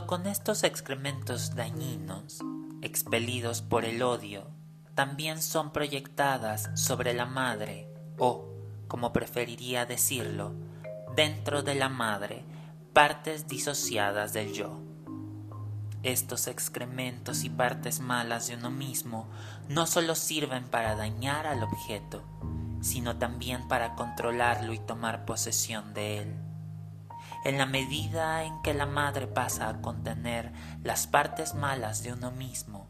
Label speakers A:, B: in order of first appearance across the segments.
A: con estos excrementos dañinos, expelidos por el odio, también son proyectadas sobre la madre o, como preferiría decirlo, dentro de la madre, partes disociadas del yo. Estos excrementos y partes malas de uno mismo no solo sirven para dañar al objeto, sino también para controlarlo y tomar posesión de él. En la medida en que la madre pasa a contener las partes malas de uno mismo,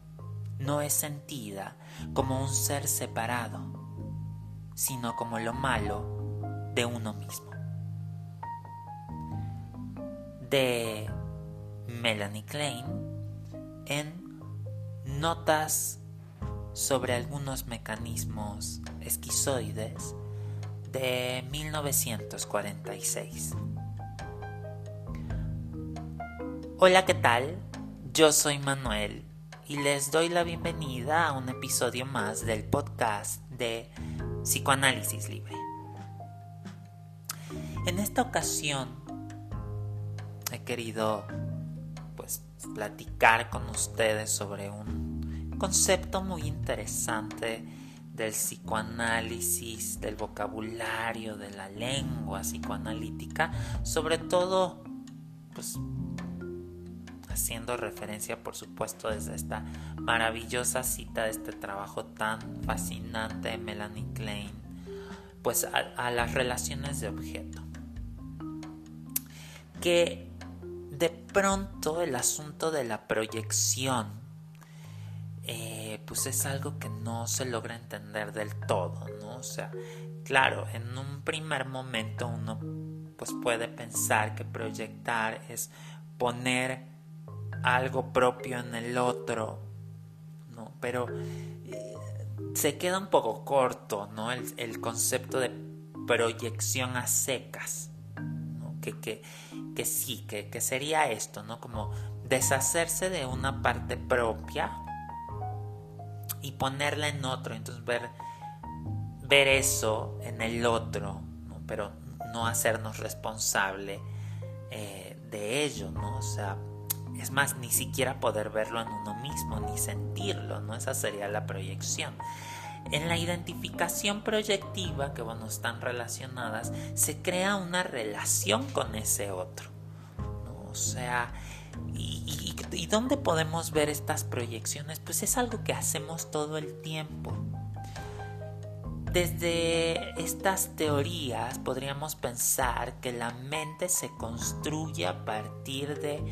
A: no es sentida como un ser separado, sino como lo malo de uno mismo. De Melanie Klein en Notas sobre algunos mecanismos esquizoides de 1946. Hola, ¿qué tal? Yo soy Manuel y les doy la bienvenida a un episodio más del podcast de Psicoanálisis Libre. En esta ocasión he querido pues platicar con ustedes sobre un concepto muy interesante del psicoanálisis, del vocabulario, de la lengua psicoanalítica, sobre todo pues haciendo referencia por supuesto desde esta maravillosa cita de este trabajo tan fascinante de Melanie Klein, pues a, las relaciones de objeto. Que de pronto el asunto de la proyección eh, pues es algo que no se logra entender del todo, ¿no? O sea, claro, en un primer momento uno pues puede pensar que proyectar es poner algo propio en el otro, ¿no? Pero eh, se queda un poco corto, ¿no? El, concepto de proyección a secas. Que, que, que sí, que, que sería esto, ¿no? Como deshacerse de una parte propia y ponerla en otro, entonces ver, ver eso en el otro, pero no hacernos responsable eh, de ello, ¿no? O sea, es más, ni siquiera poder verlo en uno mismo, ni sentirlo, ¿no? Esa sería la proyección. En la identificación proyectiva, que bueno, están relacionadas, se crea una relación con ese otro. O sea, y, dónde podemos ver estas proyecciones? Pues es algo que hacemos todo el tiempo. Desde estas teorías podríamos pensar que la mente se construye a partir de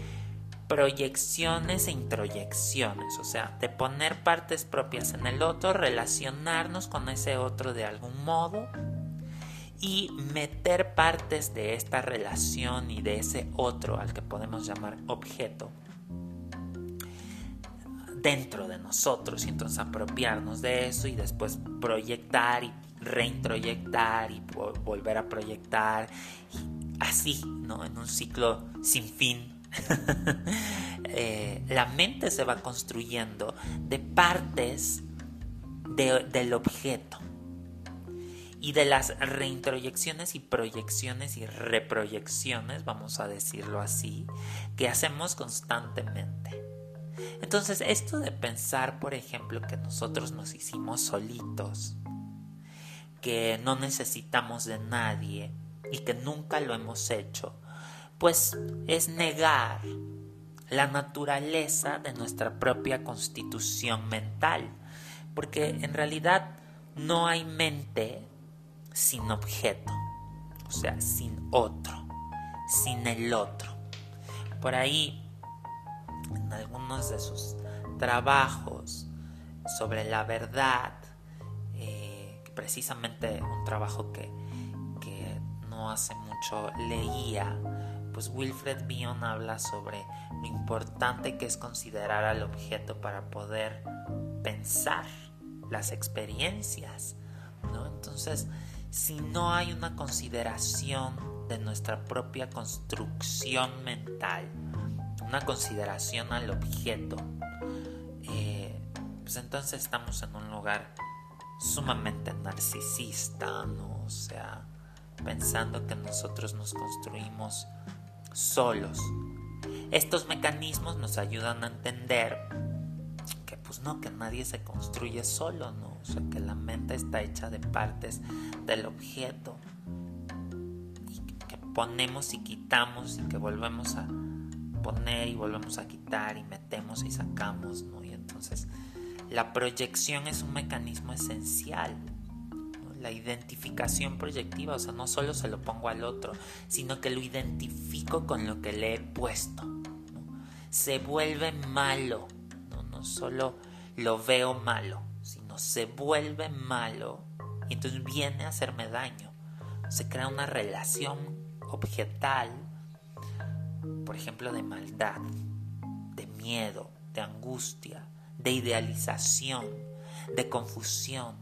A: proyecciones e introyecciones, o sea, de poner partes propias en el otro, relacionarnos con ese otro de algún modo y meter partes de esta relación y de ese otro al que podemos llamar objeto dentro de nosotros y entonces apropiarnos de eso y después proyectar y reintroyectar y volver a proyectar así, ¿no? En un ciclo sin fin Eh, la mente se va construyendo de partes del objeto y de las reintroyecciones y proyecciones y reproyecciones, vamos a decirlo así, que hacemos constantemente. Entonces, esto de pensar, por ejemplo, que nosotros nos hicimos solitos, que no necesitamos de nadie y que nunca lo hemos hecho, pues es negar la naturaleza de nuestra propia constitución mental, porque en realidad no hay mente sin objeto, o sea, sin otro, sin el otro. Por ahí, en algunos de sus trabajos sobre la verdad, eh, precisamente un trabajo que, que no hace mucho leía, pues Wilfred Bion habla sobre lo importante que es considerar al objeto para poder pensar las experiencias, ¿no? Entonces, si no hay una consideración de nuestra propia construcción mental, una consideración al objeto, eh, pues entonces estamos en un lugar sumamente narcisista, ¿no? O sea, pensando que nosotros nos construimos solos Estos mecanismos nos ayudan a entender que pues no, que nadie se construye solo, ¿no? O sea, que la mente está hecha de partes del objeto y que ponemos y quitamos y que volvemos a poner y volvemos a quitar y metemos y sacamos, ¿no? Y entonces la proyección es un mecanismo esencial. La identificación proyectiva, o sea, no solo se lo pongo al otro, sino que lo identifico con lo que le he puesto. Se vuelve malo, ¿no? no solo lo veo malo, sino se vuelve malo y entonces viene a hacerme daño. Se crea una relación objetal por ejemplo, de maldad, de miedo, de angustia, de idealización, de confusión,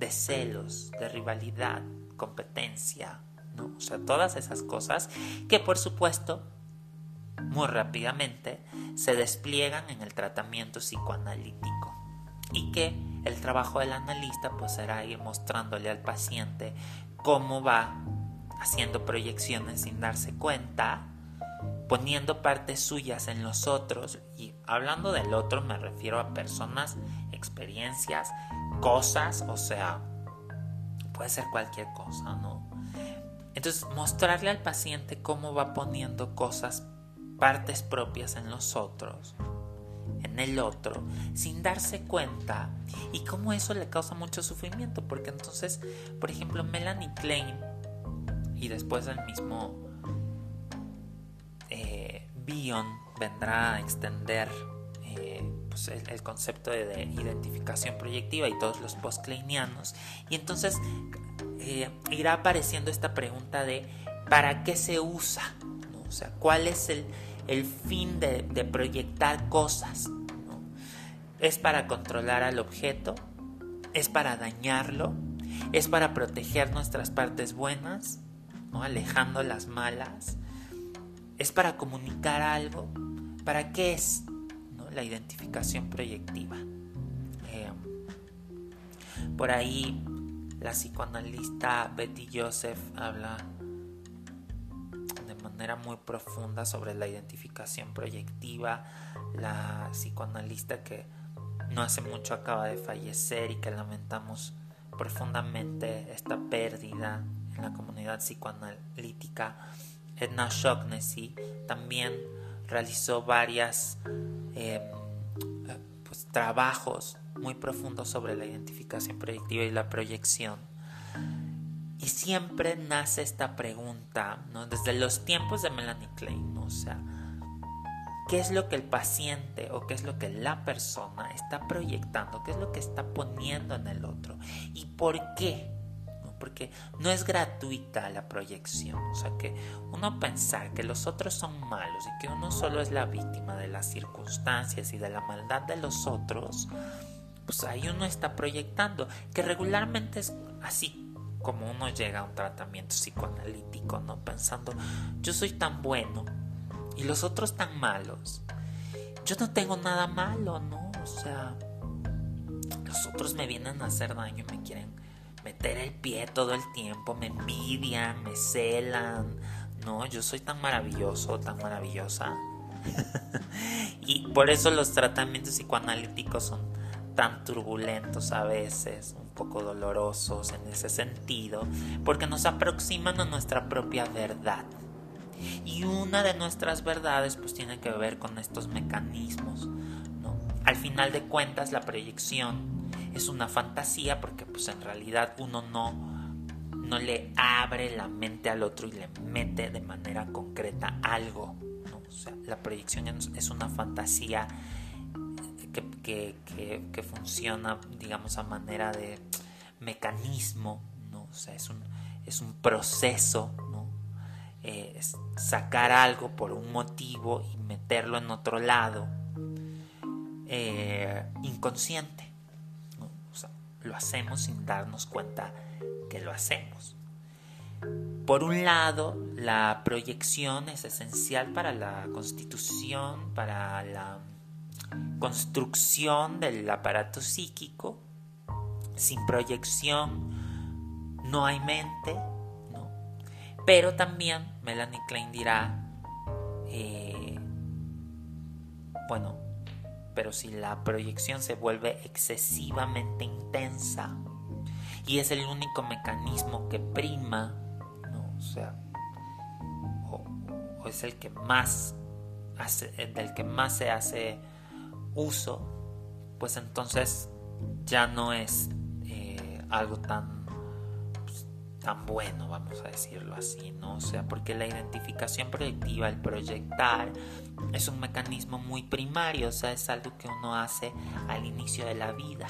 A: de celos, de rivalidad, competencia, ¿no? O sea, todas esas cosas que por supuesto muy rápidamente se despliegan en el tratamiento psicoanalítico y que el trabajo del analista pues será ir mostrándole al paciente cómo va haciendo proyecciones sin darse cuenta poniendo partes suyas en los otros, y hablando del otro me refiero a personas, experiencias, cosas, o sea, puede ser cualquier cosa, ¿no? Entonces, mostrarle al paciente cómo va poniendo cosas, partes propias en los otros, en el otro, sin darse cuenta, y cómo eso le causa mucho sufrimiento, porque entonces, por ejemplo, Melanie Klein, y después el mismo vendrá a extender eh, pues, el, concepto de, identificación proyectiva y todos los post-kleinianos. Y entonces eh, irá apareciendo esta pregunta de ¿para qué se usa? O sea, ¿cuál es el, fin de, proyectar cosas? ¿Es para controlar al objeto? ¿Es para dañarlo? ¿Es para proteger nuestras partes buenas? ¿no? alejando las malas? ¿Es para comunicar algo? ¿Para qué es la identificación proyectiva? Eh, por ahí la psicoanalista Betty Joseph habla de manera muy profunda sobre la identificación proyectiva. La psicoanalista que no hace mucho acaba de fallecer y que lamentamos profundamente esta pérdida en la comunidad psicoanalítica Edna Shocknessy también realizó varias em, pues, trabajos muy profundos sobre la identificación proyectiva y la proyección. Y siempre nace esta pregunta, desde los tiempos de Melanie Klein, o sea, ¿qué es lo que el paciente o qué es lo que la persona está proyectando? ¿Qué es lo que está poniendo en el otro? ¿Y por qué? Porque no es gratuita la proyección. O sea, que uno pensar que los otros son malos y que uno solo es la víctima de las circunstancias y de la maldad de los otros, pues ahí uno está proyectando, que regularmente es así como uno llega a un tratamiento psicoanalítico, ¿no? Pensando, yo soy tan bueno y los otros tan malos. Yo no tengo nada malo, ¿no? O sea, los otros me vienen a hacer daño y me quieren meter el pie todo el tiempo, me envidian, me celan. No, yo soy tan maravilloso, tan maravillosa. y por eso los tratamientos psicoanalíticos son tan turbulentos a veces, un poco dolorosos en ese sentido, porque nos aproximan a nuestra propia verdad. Y una de nuestras verdades pues tiene que ver con estos mecanismos. ¿no? Al final de cuentas la proyección es una fantasía porque pues en realidad uno no, no le abre la mente al otro y le mete de manera concreta algo. O sea, la proyección es una fantasía que, funciona, digamos, a manera de mecanismo, ¿no? O sea, es un, es un proceso, ¿no? Eh, sacar algo por un motivo y meterlo en otro lado eh, inconsciente lo hacemos sin darnos cuenta que lo hacemos. Por un lado, la proyección es esencial para la constitución, para la construcción del aparato psíquico. Sin proyección no hay mente, ¿no? Pero también Melanie Klein dirá, eh, bueno, pero si la proyección se vuelve excesivamente intensa y es el único mecanismo que prima, ¿no? o sea, o, es el que más hace, del que más se hace uso, pues entonces ya no es eh, algo tan tan bueno, vamos a decirlo así, ¿no? O sea, porque la identificación proyectiva, el proyectar, es un mecanismo muy primario, o sea, es algo que uno hace al inicio de la vida.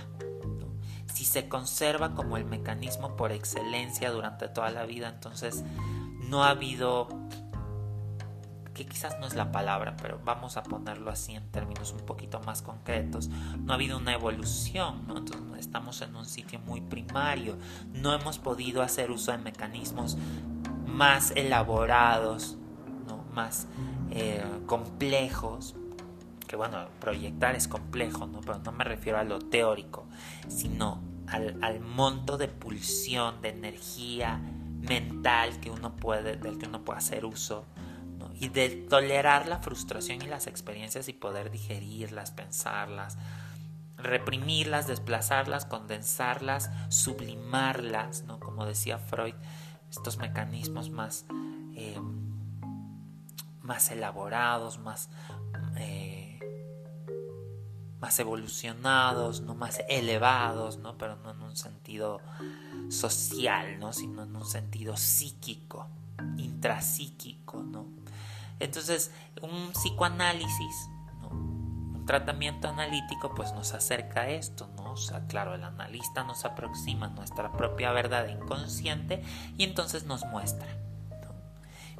A: Si se conserva como el mecanismo por excelencia durante toda la vida, entonces no ha habido que quizás no es la palabra, pero vamos a ponerlo así en términos un poquito más concretos, no ha habido una evolución, ¿no? Entonces estamos en un sitio muy primario, no hemos podido hacer uso de mecanismos más elaborados, ¿no? más eh, complejos, que bueno, proyectar es complejo, ¿no? pero no me refiero a lo teórico, sino al, al monto de pulsión, de energía mental que uno puede, del que uno puede hacer uso y de tolerar la frustración y las experiencias y poder digerirlas, pensarlas, reprimirlas, desplazarlas, condensarlas, sublimarlas, ¿no? Como decía Freud, estos mecanismos más, eh, más elaborados, más, eh, más evolucionados, ¿no? más elevados, ¿no? pero no en un sentido social, ¿no? sino en un sentido psíquico, intrapsíquico, ¿no? Entonces, un psicoanálisis, un tratamiento analítico, pues nos acerca a esto, ¿no? O sea, claro, el analista nos aproxima nuestra propia verdad inconsciente y entonces nos muestra.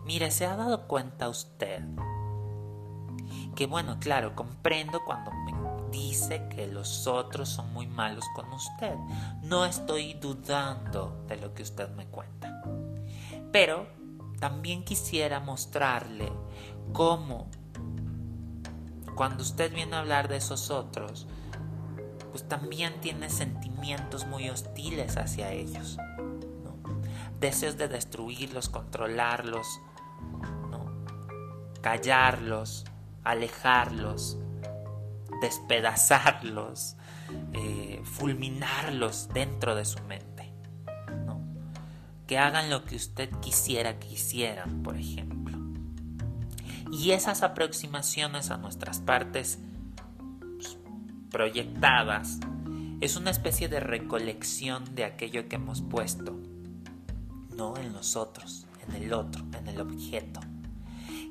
A: Mire, ¿se ha dado cuenta usted? Que bueno, claro, comprendo cuando me dice que los otros son muy malos con usted. No estoy dudando de lo que usted me cuenta. Pero también quisiera mostrarle cómo cuando usted viene a hablar de esos otros, pues también tiene sentimientos muy hostiles hacia ellos. Deseos de destruirlos, controlarlos, callarlos, alejarlos, despedazarlos, eh, fulminarlos dentro de su mente que hagan lo que usted quisiera que hicieran, por ejemplo. Y esas aproximaciones a nuestras partes pues, proyectadas es una especie de recolección de aquello que hemos puesto, no en nosotros, en el otro, en el objeto.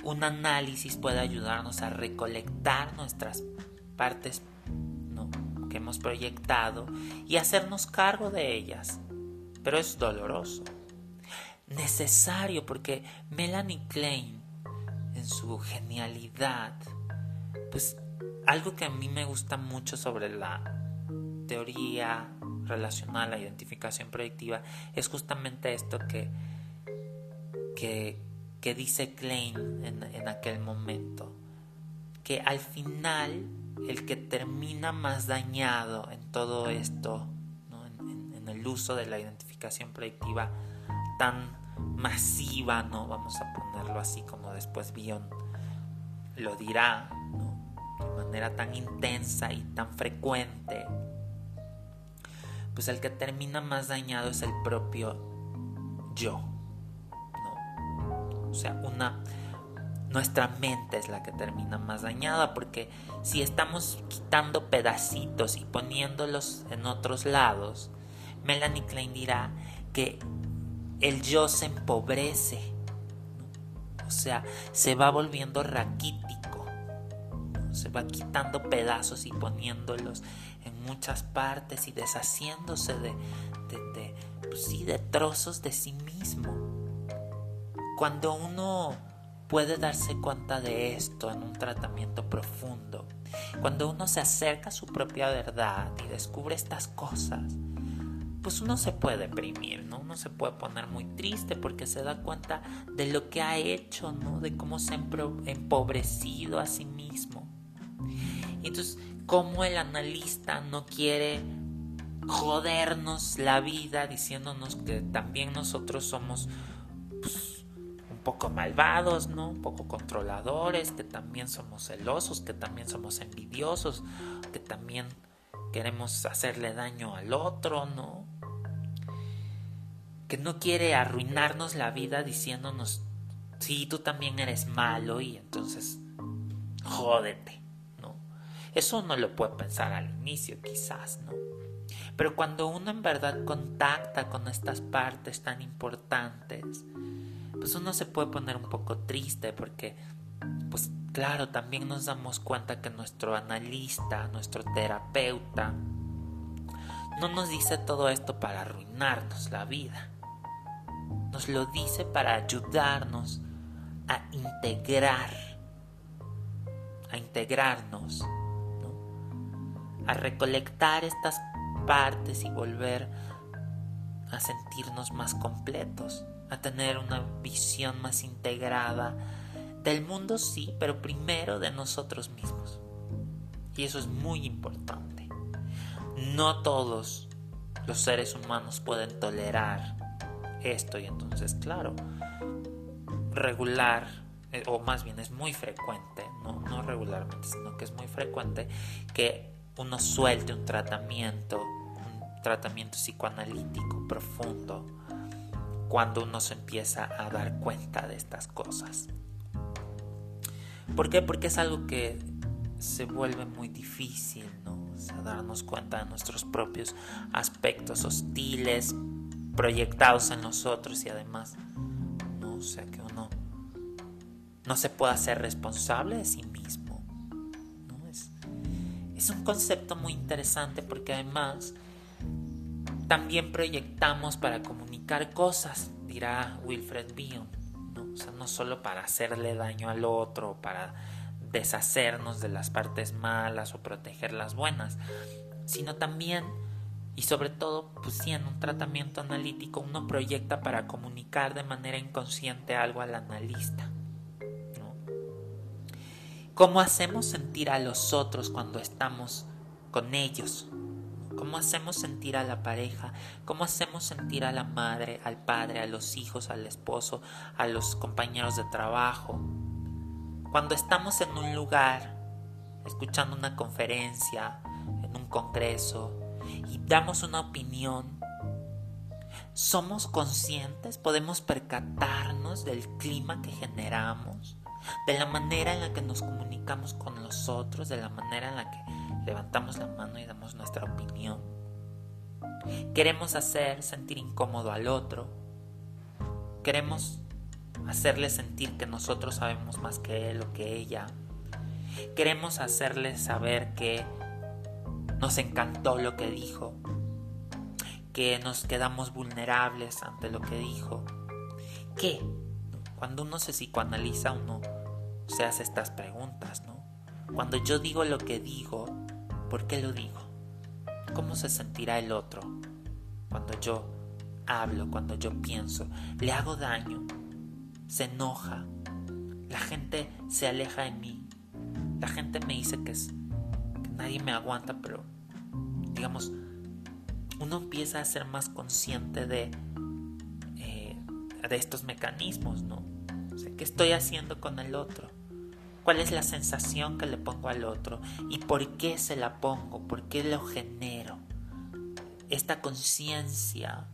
A: Un análisis puede ayudarnos a recolectar nuestras partes que hemos proyectado y hacernos cargo de ellas, pero es doloroso necesario porque Melanie Klein en su genialidad pues algo que a mí me gusta mucho sobre la teoría relacional, a la identificación proyectiva es justamente esto que que, que dice Klein en, aquel momento que al final el que termina más dañado en todo esto en el uso de la identificación proyectiva tan masiva, ¿no? Vamos a ponerlo así como después Bion lo dirá, De manera tan intensa y tan frecuente. Pues el que termina más dañado es el propio yo, ¿no? O sea, una nuestra mente es la que termina más dañada porque si estamos quitando pedacitos y poniéndolos en otros lados, Melanie Klein dirá que el yo se empobrece, o sea, se va volviendo raquítico, se va quitando pedazos y poniéndolos en muchas partes y deshaciéndose de, de, pues sí, de trozos de sí mismo. Cuando uno puede darse cuenta de esto en un tratamiento profundo, cuando uno se acerca a su propia verdad y descubre estas cosas, pues uno se puede deprimir, ¿no? Uno se puede poner muy triste porque se da cuenta de lo que ha hecho, ¿no? De cómo se ha empobrecido a sí mismo. Y entonces, cómo el analista no quiere jodernos la vida diciéndonos que también nosotros somos pues, un poco malvados, ¿no? Un poco controladores, que también somos celosos, que también somos envidiosos, que también queremos hacerle daño al otro, ¿no? Que no quiere arruinarnos la vida diciéndonos, sí, tú también eres malo y entonces jódete, ¿no? Eso uno lo puede pensar al inicio, quizás, ¿no? Pero cuando uno en verdad contacta con estas partes tan importantes, pues uno se puede poner un poco triste porque, pues claro, también nos damos cuenta que nuestro analista, nuestro terapeuta, no nos dice todo esto para arruinarnos la vida. Nos lo dice para ayudarnos a integrar, a integrarnos, a recolectar estas partes y volver a sentirnos más completos a tener una visión más integrada del mundo, sí, pero primero de nosotros mismos. Y eso es muy importante. No todos los seres humanos pueden tolerar esto y entonces, claro, regular, eh, o más bien es muy frecuente, no, no regularmente, sino que es muy frecuente que uno suelte un tratamiento, un tratamiento psicoanalítico profundo cuando uno se empieza a dar cuenta de estas cosas. ¿Por qué? Porque es algo que se vuelve muy difícil, ¿no? O darnos cuenta de nuestros propios aspectos hostiles proyectados en nosotros y además, ¿no? O sea, que uno no se pueda ser responsable de sí mismo. ¿no? Es, es un concepto muy interesante porque además también proyectamos para comunicar cosas, dirá Wilfred Bion, ¿no? O sea, no solo para hacerle daño al otro, para deshacernos de las partes malas o proteger las buenas, sino también y sobre todo, pues sí, en un tratamiento analítico uno proyecta para comunicar de manera inconsciente algo al analista. ¿Cómo hacemos sentir a los otros cuando estamos con ellos? cómo hacemos sentir a la pareja, cómo hacemos sentir a la madre, al padre, a los hijos, al esposo, a los compañeros de trabajo. Cuando estamos en un lugar, escuchando una conferencia, en un congreso, y damos una opinión, ¿somos conscientes? ¿Podemos percatarnos del clima que generamos? de la manera en la que nos comunicamos con los otros, de la manera en la que levantamos la mano y damos nuestra opinión. Queremos hacer sentir incómodo al otro. Queremos hacerle sentir que nosotros sabemos más que él o que ella. Queremos hacerle saber que nos encantó lo que dijo, que nos quedamos vulnerables ante lo que dijo. ¿Qué? Cuando uno se psicoanaliza, uno se hace estas preguntas, ¿no? Cuando yo digo lo que digo, ¿por qué lo digo? ¿Cómo se sentirá el otro cuando yo hablo, cuando yo pienso? ¿Le hago daño? ¿Se enoja? La gente se aleja de mí. La gente me dice que, es, que nadie me aguanta, pero digamos, uno empieza a ser más consciente de de estos mecanismos, ¿no? O sea, ¿qué estoy haciendo con el otro? ¿Cuál es la sensación que le pongo al otro? ¿Y por qué se la pongo? ¿Por qué lo genero? Esta conciencia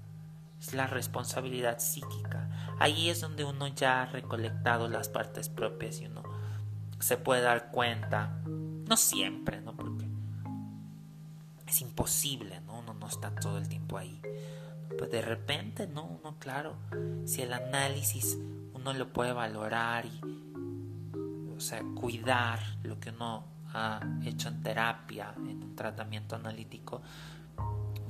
A: es la responsabilidad psíquica. Ahí es donde uno ya ha recolectado las partes propias y uno se puede dar cuenta. No siempre, ¿no? Porque es imposible, ¿no? Uno no está todo el tiempo ahí pues de repente, ¿no? Uno, claro, si el análisis uno lo puede valorar y, o sea, cuidar lo que uno ha hecho en terapia, en un tratamiento analítico,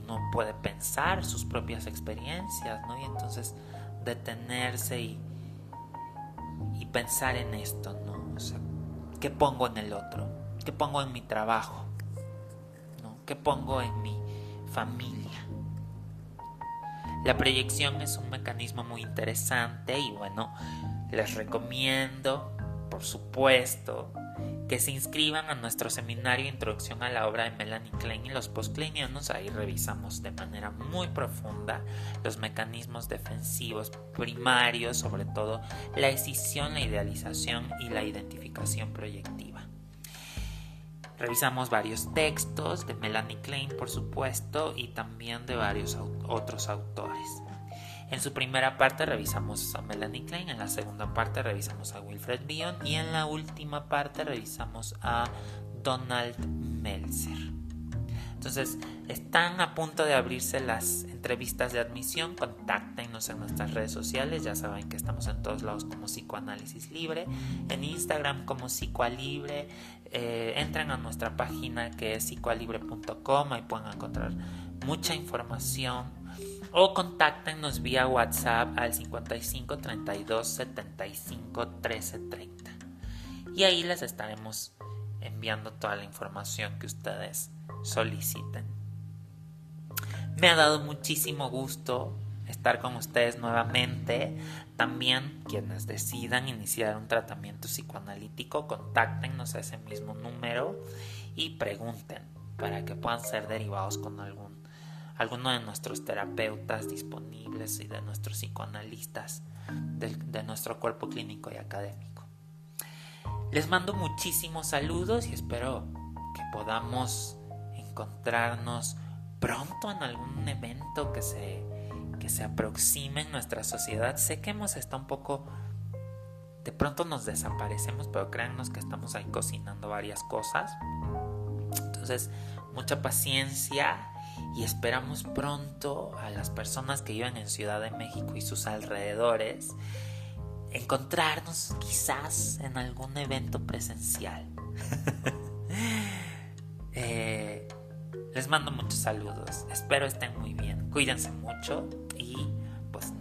A: uno puede pensar sus propias experiencias, ¿no? Y entonces detenerse y, y pensar en esto, ¿no? O sea, ¿qué pongo en el otro? ¿Qué pongo en mi trabajo? ¿Qué pongo en mi familia? La proyección es un mecanismo muy interesante y bueno, les recomiendo, por supuesto, que se inscriban a nuestro seminario Introducción a la obra de Melanie Klein y los postclinianos. Ahí revisamos de manera muy profunda los mecanismos defensivos primarios, sobre todo la escisión, la idealización y la identificación proyectiva. Revisamos varios textos de Melanie Klein, por supuesto, y también de varios otros autores. En su primera parte revisamos a Melanie Klein, en la segunda parte revisamos a Wilfred Bion y en la última parte revisamos a Donald Meltzer. Entonces, están a punto de abrirse las entrevistas de admisión. Contáctenos en nuestras redes sociales. Ya saben que estamos en todos lados como Psicoanálisis Libre. En Instagram como Psicoalibre. Eh, entren a nuestra página que es psicoalibre.com. Ahí pueden encontrar mucha información o contáctenos vía WhatsApp al 55 32 75 13 30. Y ahí les estaremos enviando toda la información que ustedes soliciten. Me ha dado muchísimo gusto estar con ustedes nuevamente. También quienes decidan iniciar un tratamiento psicoanalítico, contáctenos a ese mismo número y pregunten para que puedan ser derivados con algún alguno de nuestros terapeutas disponibles y de nuestros psicoanalistas de, nuestro cuerpo clínico y académico. Les mando muchísimos saludos y espero que podamos encontrarnos pronto en algún evento que se, que se aproxime en nuestra sociedad. Sé que hemos estado un poco... De pronto nos desaparecemos, pero créannos que estamos ahí cocinando varias cosas. Entonces, mucha paciencia y esperamos pronto a las personas que viven en Ciudad de México y sus alrededores encontrarnos quizás en algún evento presencial. Eh, les mando muchos saludos, espero estén muy bien, cuídense mucho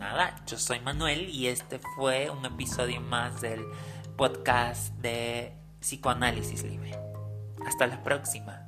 A: nada, yo soy Manuel y este fue un episodio más del podcast de Psicoanálisis Libre. Hasta la próxima.